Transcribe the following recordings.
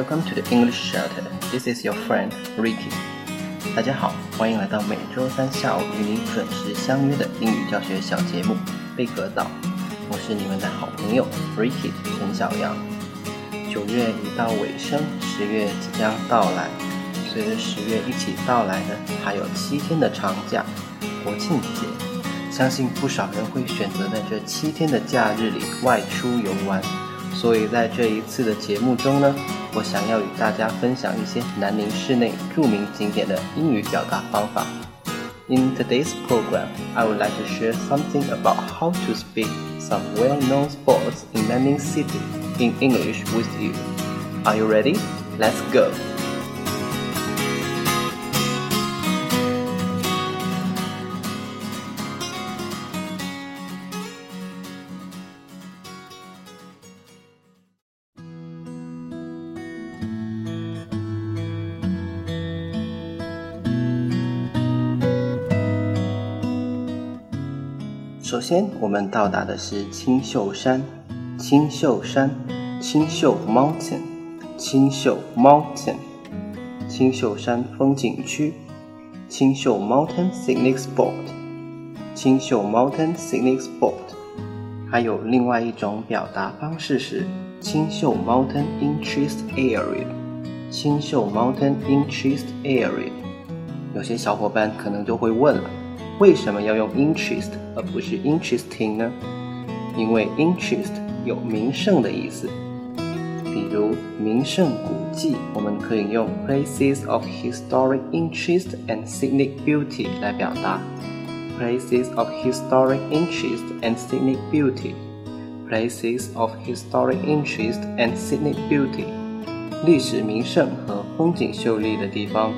Welcome to the English Shelter. This is your friend Ricky. 大家好，欢迎来到每周三下午与你准时相约的英语教学小节目《贝壳岛》。我是你们的好朋友 Ricky 陈小阳。九月已到尾声，十月即将到来。随着十月一起到来的，还有七天的长假，国庆节。相信不少人会选择在这七天的假日里外出游玩。所以在这一次的节目中呢，我想要与大家分享一些南宁市内着名景点的英语表达方法。In today's program, I would like to share something about how to speak some well-known sports in Nanning City in English with you. Are you ready? Let's go! 首先，我们到达的是青秀山。青秀山，青秀 Mountain，青秀 Mountain，青秀山风景区。青秀 Mountain Scenic Spot，青秀 Mountain Scenic Spot。还有另外一种表达方式是青秀 Mountain Interest Area，青秀 Mountain Interest Area。有些小伙伴可能就会问了。为什么要用 interest 而不是 interesting 呢？因为 interest 有名胜的意思，比如名胜古迹，我们可以用 places of historic interest and scenic beauty 来表达。places of historic interest and scenic beauty。places of historic interest and scenic beauty。历史名胜和风景秀丽的地方。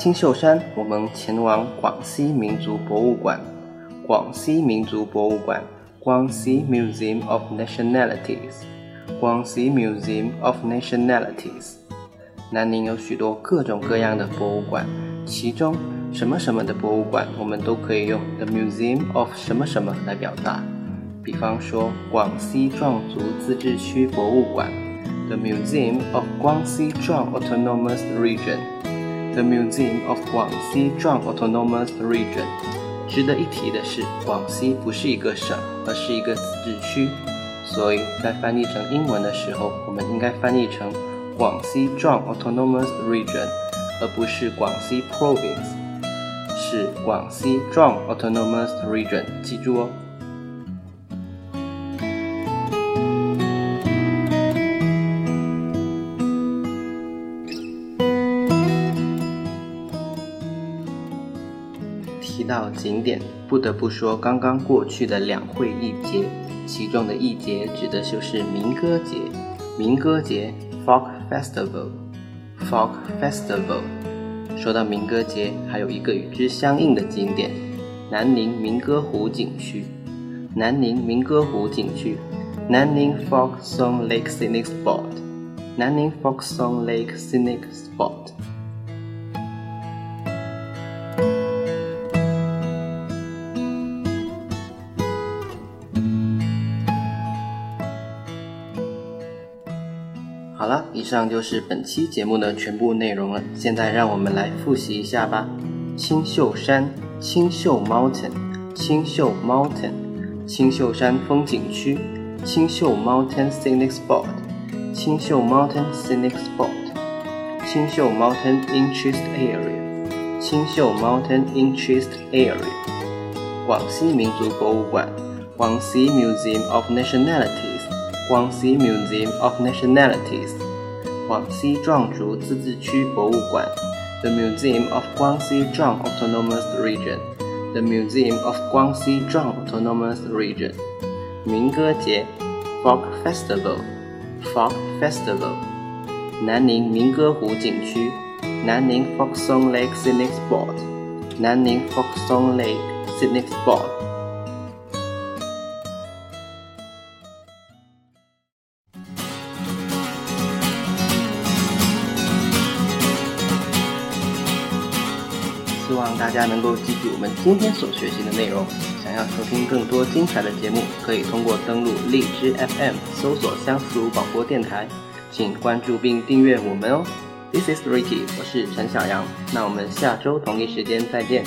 青秀山，我们前往广西民族博物馆。广西民族博物馆，广西 Museum of Nationalities，广西 Museum of Nationalities。南宁有许多各种各样的博物馆，其中什么什么的博物馆，我们都可以用 The Museum of 什么什么来表达。比方说，广西壮族自治区博物馆，The Museum of 广西壮 Autonomous Region。The Museum of Guangxi Zhuang Autonomous Region。值得一提的是，广西不是一个省，而是一个自治区，所以在翻译成英文的时候，我们应该翻译成广西壮 Autonomous Region，而不是广西 Province，是广西壮 Autonomous Region，记住哦。到景点，不得不说刚刚过去的两会一节，其中的一节指的就是民歌节。民歌节 （Folk Festival），Folk Festival。说到民歌节，还有一个与之相应的景点——南宁民歌湖景区。南宁民歌湖景区，南宁 Folk Song Lake Scenic Spot，南宁 Folk Song Lake Scenic Spot。好了，以上就是本期节目的全部内容了。现在让我们来复习一下吧。青秀山，青秀 mountain，青秀 mountain，青秀山风景区，青秀 mountain scenic spot，青秀 mountain scenic spot，青秀 mountain interest area，青秀 mountain interest area，广西民族博物馆，广西 Museum of Nationality） 广西 Museum of Nationalities，广西壮族自治区博物馆。The Museum of Guangxi Zhuang Autonomous Region, the Museum of Guangxi Zhuang Autonomous Region. 民歌节 Folk Festival, Folk Festival. 南宁民歌湖景区南宁 Folk Song Lake Scenic Spot, 南宁 Folk Song Lake Scenic Spot. 希望大家能够记住我们今天所学习的内容。想要收听更多精彩的节目，可以通过登录荔枝 FM 搜索“相思湖广播电台”，请关注并订阅我们哦。This is Ricky，我是陈小阳，那我们下周同一时间再见。